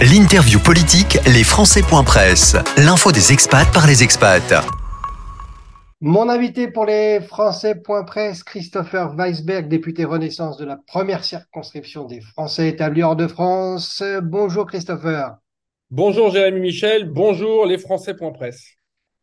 L'interview politique, les Français.presse. L'info des expats par les expats. Mon invité pour les Français.presse, Christopher Weisberg, député Renaissance de la première circonscription des Français établis hors de France. Bonjour Christopher. Bonjour Jérémy Michel, bonjour les Français.presse.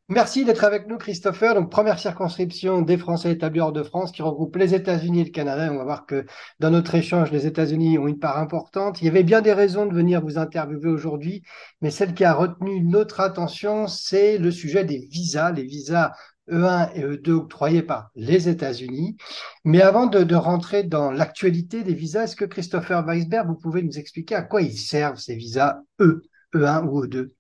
Merci d'être avec nous, Christopher. Donc, première circonscription des Français établis hors de France qui regroupe les États-Unis et le Canada. On va voir que dans notre échange, les États-Unis ont une part importante. Il y avait bien des raisons de venir vous interviewer aujourd'hui, mais celle qui a retenu notre attention, c'est le sujet des visas, les visas E1 et E2 octroyés par les États-Unis. Mais avant de, rentrer dans l'actualité des visas, est-ce que Christopher Weisberg, vous pouvez nous expliquer à quoi ils servent ces visas E, E1 ou E2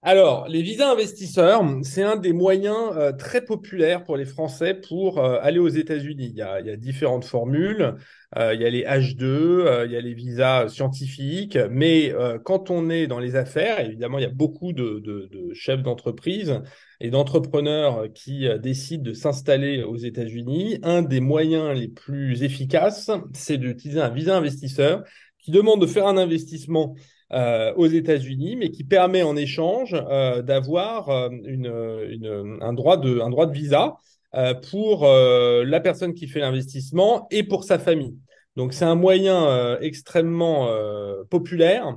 alors, les visas investisseurs, c'est un des moyens euh, très populaires pour les Français pour euh, aller aux États-Unis. Il, y a différentes formules. Euh, il y a les H2, il y a les visas scientifiques. Mais quand on est dans les affaires, évidemment, il y a beaucoup de, de chefs d'entreprise et d'entrepreneurs qui décident de s'installer aux États-Unis. Un des moyens les plus efficaces, c'est d'utiliser un visa investisseur qui demande de faire un investissement euh, aux États-Unis, mais qui permet en échange euh, d'avoir euh, une, un, droit de, un droit de visa pour la personne qui fait l'investissement et pour sa famille. Donc c'est un moyen extrêmement populaire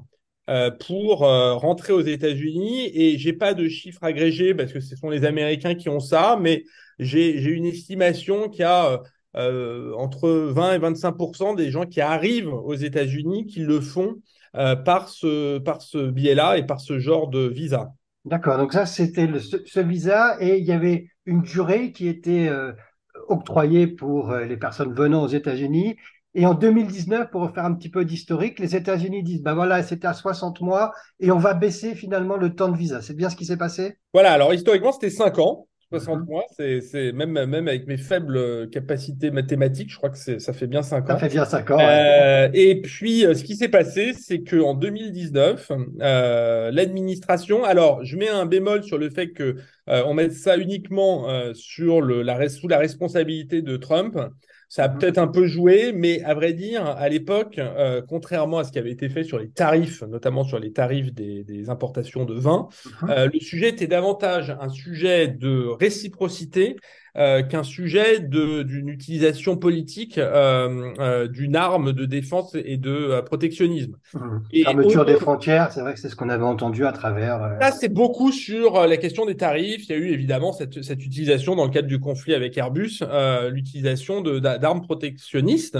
pour rentrer aux États-Unis et j'ai pas de chiffres agrégés parce que ce sont les Américains qui ont ça, mais j'ai une estimation qu'il y a entre 20 et 25% des gens qui arrivent aux États-Unis qui le font euh, par ce, par ce biais-là et par ce genre de visa. D'accord, donc ça c'était ce, visa et il y avait une durée qui était euh, octroyée pour euh, les personnes venant aux États-Unis. Et en 2019, pour refaire un petit peu d'historique, les États-Unis disent, ben voilà, c'était à 60 mois et on va baisser finalement le temps de visa. C'est bien ce qui s'est passé? Voilà, alors historiquement, c'était 5 ans. 60 mois, c'est même, même avec mes faibles capacités mathématiques, je crois que ça fait bien 5 ans. Ça fait bien 5 ans. Euh, et puis, euh, ce qui s'est passé, c'est qu'en 2019, euh, l'administration, alors je mets un bémol sur le fait que on mette ça uniquement sur le, la, sous la responsabilité de Trump. Ça a mhm. peut-être un peu joué, mais à vrai dire, à l'époque, euh, contrairement à ce qui avait été fait sur les tarifs, notamment sur les tarifs des, importations de vin, mhm. euh, le sujet était davantage un sujet de réciprocité euh, qu'un sujet d'une utilisation politique euh, euh, d'une arme de défense et de protectionnisme. Mmh. Et Fermeture des frontières, c'est vrai que c'est ce qu'on avait entendu à travers. Là, c'est beaucoup sur la question des tarifs. Il y a eu évidemment cette, cette utilisation dans le cadre du conflit avec Airbus, l'utilisation d'armes protectionnistes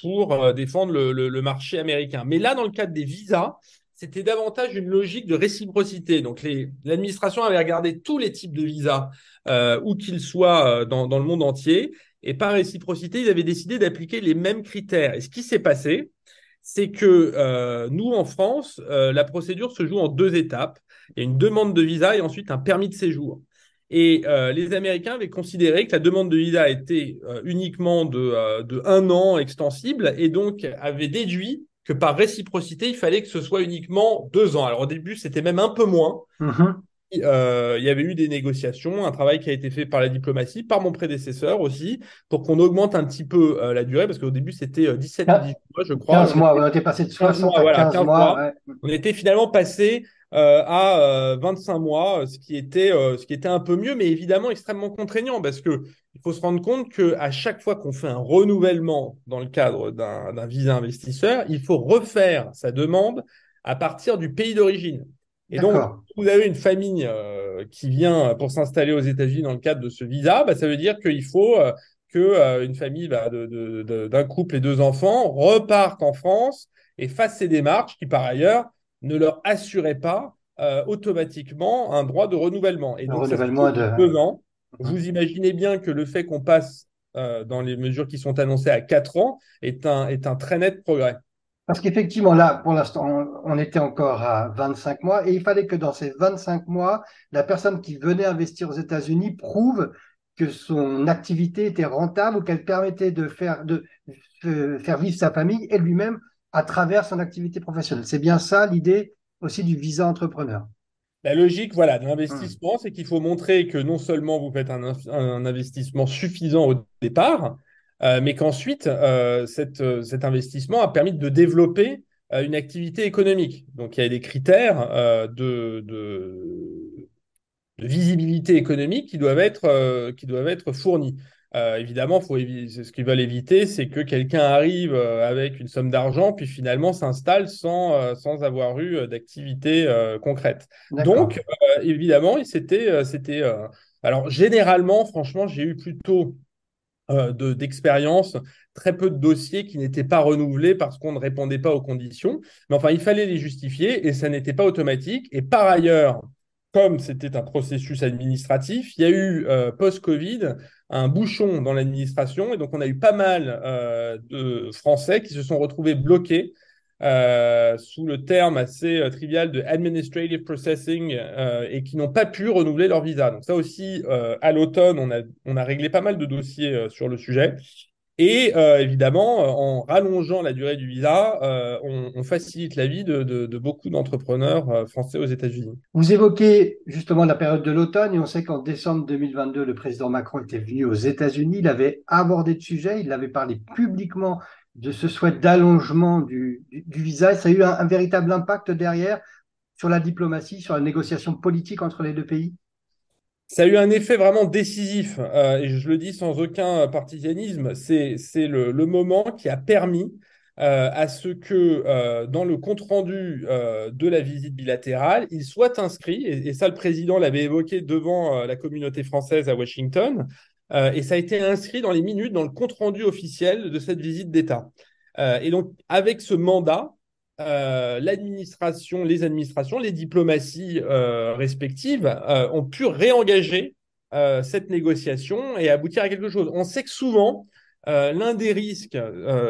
pour défendre le, le, le marché américain. Mais là, dans le cadre des visas, c'était davantage une logique de réciprocité. Donc, l'administration avait regardé tous les types de visas, euh, où qu'ils soient euh, dans, le monde entier, et par réciprocité, ils avaient décidé d'appliquer les mêmes critères. Et ce qui s'est passé, c'est que euh, nous, en France, la procédure se joue en deux étapes. Il y a une demande de visa et ensuite un permis de séjour. Et les Américains avaient considéré que la demande de visa était uniquement de, de un an extensible et donc avaient déduit que par réciprocité, il fallait que ce soit uniquement deux ans. Alors au début, c'était même un peu moins. Mm-hmm. Euh, il y avait eu des négociations, un travail qui a été fait par la diplomatie, par mon prédécesseur aussi, pour qu'on augmente un petit peu euh, la durée, parce qu'au début c'était 17 ou 18 mois, je crois. 15 mois, on était passé de 60 à 15, mois. On était finalement passé euh, à 25 mois, ce qui était ce qui était un peu mieux, mais évidemment extrêmement contraignant, parce que il faut se rendre compte que à chaque fois qu'on fait un renouvellement dans le cadre d'un visa investisseur, il faut refaire sa demande à partir du pays d'origine. Et donc, vous avez une famille euh, qui vient pour s'installer aux États-Unis dans le cadre de ce visa, bah, ça veut dire qu'il faut euh, que euh, une famille bah, d'un couple et deux enfants repartent en France et fasse ces démarches qui, par ailleurs, ne leur assuraient pas automatiquement un droit de renouvellement. Et donc, renouvellement de... deux ans. Mhm. Vous imaginez bien que le fait qu'on passe dans les mesures qui sont annoncées à quatre ans est un, est un très net progrès. Parce qu'effectivement, là, pour l'instant, on, était encore à 25 mois et il fallait que dans ces 25 mois, la personne qui venait investir aux États-Unis prouve que son activité était rentable ou qu'elle permettait de faire, de, faire vivre sa famille et lui-même à travers son activité professionnelle. C'est bien ça l'idée aussi du visa entrepreneur. La logique, voilà, de l'investissement, c'est qu'il faut montrer que non seulement vous faites un investissement suffisant au départ, euh, mais qu'ensuite, euh, euh, cet investissement a permis de développer une activité économique. Donc, il y a des critères de, de, visibilité économique qui doivent être, qui doivent être fournis. Euh, évidemment, faut ce qu'ils veulent éviter, c'est que quelqu'un arrive euh, avec une somme d'argent, puis finalement s'installe sans, euh, sans avoir eu d'activité concrète. Donc, évidemment, c'était, c'était. alors, généralement, franchement, j'ai eu plutôt d'expérience, très peu de dossiers qui n'étaient pas renouvelés parce qu'on ne répondait pas aux conditions. Mais enfin, il fallait les justifier et ça n'était pas automatique. Et par ailleurs, comme c'était un processus administratif, il y a eu post-Covid un bouchon dans l'administration et donc on a eu pas mal euh, de Français qui se sont retrouvés bloqués euh, sous le terme assez euh, trivial de administrative processing et qui n'ont pas pu renouveler leur visa. Donc ça aussi, à l'automne, on a, on a réglé pas mal de dossiers sur le sujet. Et euh, évidemment, euh, en rallongeant la durée du visa, euh, on, facilite la vie de, beaucoup d'entrepreneurs français aux États-Unis. Vous évoquez justement la période de l'automne et on sait qu'en décembre 2022, le président Macron était venu aux États-Unis. Il avait abordé le sujet, il avait parlé publiquement de ce souhait d'allongement du, visa. ça a eu un véritable impact derrière sur la diplomatie, sur la négociation politique entre les deux pays? Ça a eu un effet vraiment décisif, euh, et je le dis sans aucun partisanisme, c'est le, moment qui a permis euh, à ce que euh, dans le compte-rendu de la visite bilatérale, il soit inscrit, et, ça le président l'avait évoqué devant la communauté française à Washington, et ça a été inscrit dans les minutes, dans le compte-rendu officiel de cette visite d'État. et donc, avec ce mandat, euh, l'administration, les administrations, les diplomaties euh, respectives euh, ont pu réengager cette négociation et aboutir à quelque chose. On sait que souvent, l'un des risques,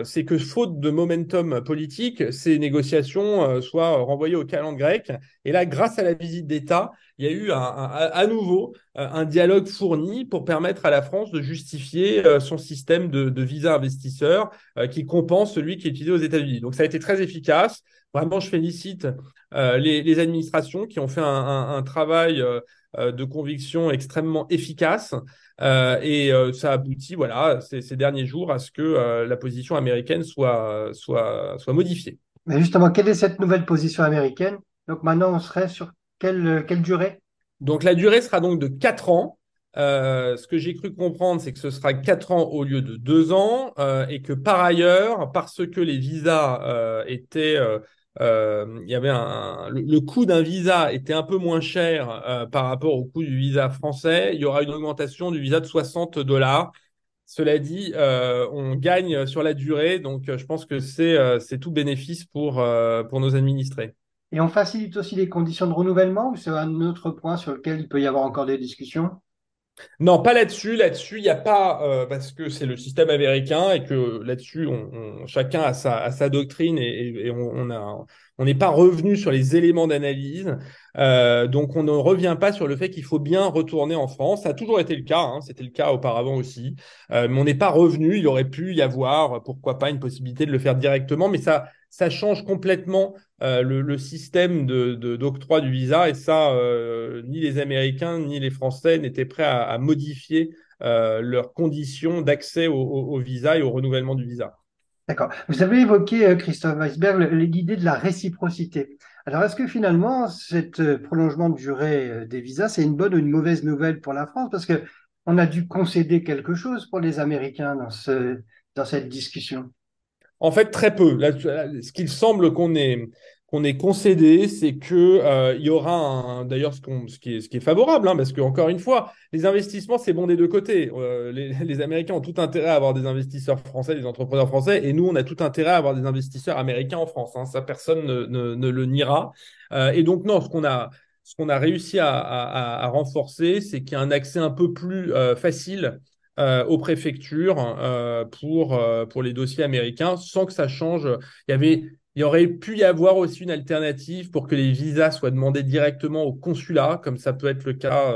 c'est que faute de momentum politique, ces négociations soient renvoyées au calendrier grec. Et là, grâce à la visite d'État, il y a eu à nouveau un dialogue fourni pour permettre à la France de justifier son système de, visa investisseur qui compense celui qui est utilisé aux États-Unis. Donc ça a été très efficace. Vraiment, je félicite euh, les, administrations qui ont fait un, travail euh, euh, de conviction extrêmement efficace. et ça aboutit, voilà, ces, derniers jours à ce que la position américaine soit, soit, soit modifiée. Mais justement, quelle est cette nouvelle position américaine? Donc maintenant, on serait sur quelle, quelle durée? Donc la durée sera donc de 4 ans. ce que j'ai cru comprendre, c'est que ce sera 4 ans au lieu de 2 ans et que par ailleurs, parce que les visas étaient euh, il y avait le, coût d'un visa était un peu moins cher euh, par rapport au coût du visa français. Il y aura une augmentation du visa de 60 dollars. Cela dit, euh, on gagne sur la durée, donc je pense que c'est c'est tout bénéfice pour, pour nos administrés. Et on facilite aussi les conditions de renouvellement ou c'est un autre point sur lequel il peut y avoir encore des discussions? Non, pas là-dessus. Là-dessus, il n'y a pas, euh, parce que c'est le système américain et que là-dessus, chacun a sa, doctrine et, on, a, on n'est pas revenu sur les éléments d'analyse. Euh, donc, on ne revient pas sur le fait qu'il faut bien retourner en France. Ça a toujours été le cas, hein, c'était le cas auparavant aussi. Euh, mais on n'est pas revenu. Il aurait pu y avoir, pourquoi pas, une possibilité de le faire directement. Mais ça, ça change complètement euh, le, système d'octroi du visa et ça, euh, ni les Américains ni les Français n'étaient prêts à, modifier euh, leurs conditions d'accès au, visa et au renouvellement du visa. D'accord. Vous avez évoqué, Christophe Weisberg, l'idée de la réciprocité. Alors, est-ce que finalement, ce prolongement de durée des visas, c'est une bonne ou une mauvaise nouvelle pour la France? Parce que on a dû concéder quelque chose pour les Américains dans cette discussion. En fait, très peu. ce qu'il semble qu'on ait, concédé, c'est que euh, y aura un, d'ailleurs ce, ce, qui est, ce qui est favorable, hein, parce qu'encore une fois, les investissements, c'est bon des deux côtés. Euh, les, Américains ont tout intérêt à avoir des investisseurs français, des entrepreneurs français, et nous, on a tout intérêt à avoir des investisseurs américains en France. Hein, ça, personne ne, ne, le niera. Euh, et donc, non, ce qu'on a, a réussi à, à, renforcer, c'est qu'il y a un accès un peu plus facile euh, aux préfectures euh, pour, euh, pour les dossiers américains sans que ça change. Il y avait il aurait pu y avoir aussi une alternative pour que les visas soient demandés directement au consulat, comme ça peut être le cas,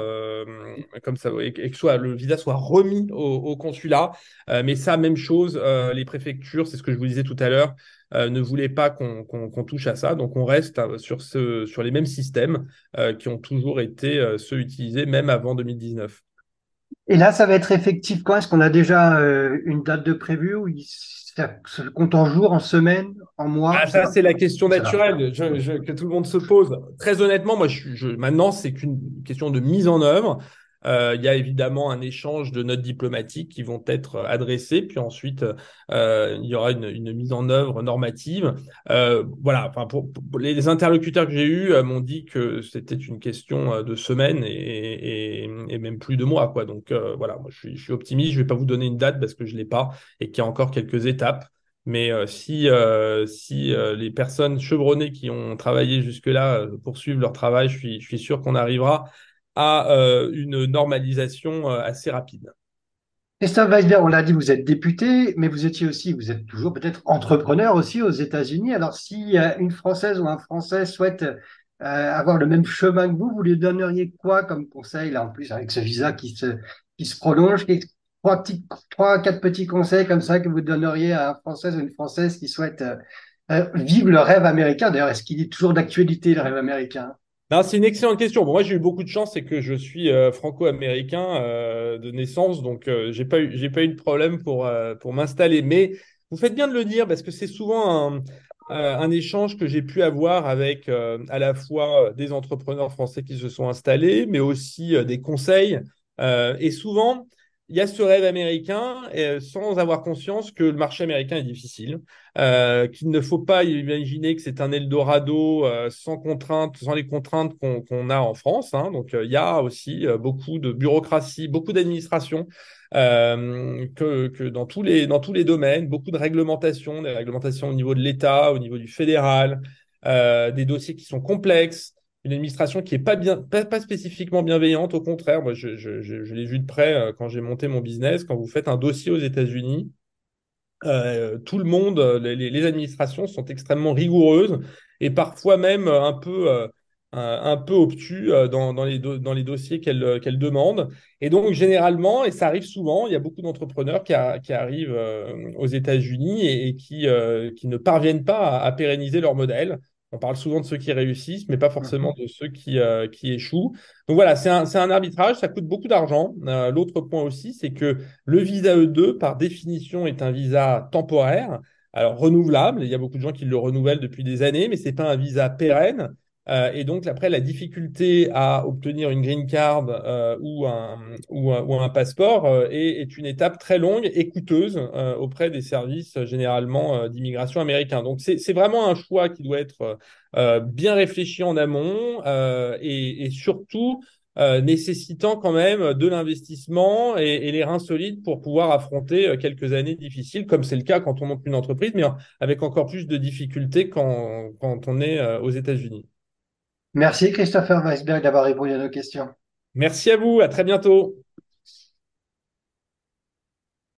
comme ça, et que soit, le visa soit remis au, consulat. mais ça, même chose, les préfectures, c'est ce que je vous disais tout à l'heure, ne voulaient pas qu'on touche à ça. Donc on reste sur, ce, sur les mêmes systèmes qui ont toujours été ceux utilisés, même avant 2019. Et là, ça va être effectif quand? Est-ce qu'on a déjà euh, une date de prévu ou ça se compte en jours, en semaines, en mois? Ah, Ça, c'est la question naturelle que tout le monde se pose. Très honnêtement, moi, je, je, maintenant, c'est qu'une question de mise en œuvre. Euh, il y a évidemment un échange de notes diplomatiques qui vont être adressées, puis ensuite euh, il y aura une, une, mise en œuvre normative. Euh, voilà, enfin pour, les interlocuteurs que j'ai eus euh, m'ont dit que c'était une question euh, de semaines et, et, et, même plus de mois, quoi. Donc euh, voilà, moi je suis, je suis optimiste. Je vais pas vous donner une date parce que je l'ai pas et qu'il y a encore quelques étapes. Mais euh, si, euh, si euh, les personnes chevronnées qui ont travaillé jusque-là poursuivent leur travail, je suis, je suis sûr qu'on arrivera à euh, une normalisation euh, assez rapide. Christophe Weisberg, on l'a dit, vous êtes député, mais vous étiez aussi, vous êtes toujours peut-être entrepreneur aussi aux États-Unis. Alors, si une Française ou un Français souhaite euh, avoir le même chemin que vous, vous lui donneriez quoi comme conseil, là, en plus, avec ce visa qui se, qui se prolonge? Trois, petits, trois, quatre petits conseils comme ça que vous donneriez à un Français ou une Française qui souhaite euh, vivre le rêve américain? D'ailleurs, est-ce qu'il est toujours d'actualité, le rêve américain? C'est une excellente question. Bon, moi, j'ai eu beaucoup de chance, c'est que je suis euh, franco-américain euh, de naissance, donc euh, j'ai pas eu, j'ai pas eu de problème pour euh, pour m'installer. Mais vous faites bien de le dire parce que c'est souvent un, un échange que j'ai pu avoir avec à la fois des entrepreneurs français qui se sont installés, mais aussi des conseils. et souvent, il y a ce rêve américain euh, sans avoir conscience que le marché américain est difficile, euh, qu'il ne faut pas imaginer que c'est un Eldorado euh, sans contraintes, sans les contraintes qu'on a en France. Hein. Donc il y a aussi beaucoup de bureaucratie, beaucoup d'administration, que, dans tous les dans tous les domaines, beaucoup de réglementations, des réglementations au niveau de l'État, au niveau du fédéral, des dossiers qui sont complexes une administration qui est pas spécifiquement bienveillante. Au contraire, je, l'ai vu de près euh, quand j'ai monté mon business. Quand vous faites un dossier aux États-Unis, euh, tout le monde, les, les, administrations sont extrêmement rigoureuses et parfois même un peu, euh, obtus euh, dans, les dossiers qu'elles demandent. Et donc, généralement, et ça arrive souvent, il y a beaucoup d'entrepreneurs qui, arrivent euh, aux États-Unis et, qui, ne parviennent pas à pérenniser leur modèle on parle souvent de ceux qui réussissent, mais pas forcément de ceux qui, euh, qui échouent. Donc voilà, c'est un, un, arbitrage, ça coûte beaucoup d'argent. Euh, l'autre point aussi, c'est que le visa E2, par définition, est un visa temporaire, alors renouvelable. Il y a beaucoup de gens qui le renouvellent depuis des années, mais ce n'est pas un visa pérenne. Euh, et donc après, la difficulté à obtenir une green card euh, ou, un, ou, un, ou, un, passeport euh, est, est, une étape très longue et coûteuse euh, auprès des services généralement euh, d'immigration américains. Donc c'est vraiment un choix qui doit être bien réfléchi en amont et, et, surtout nécessitant quand même de l'investissement et, et, les reins solides pour pouvoir affronter quelques années difficiles, comme c'est le cas quand on monte une entreprise, mais avec encore plus de difficultés quand, quand on est aux États-Unis. Merci Christopher Weisberg d'avoir répondu à nos questions. Merci à vous, à très bientôt.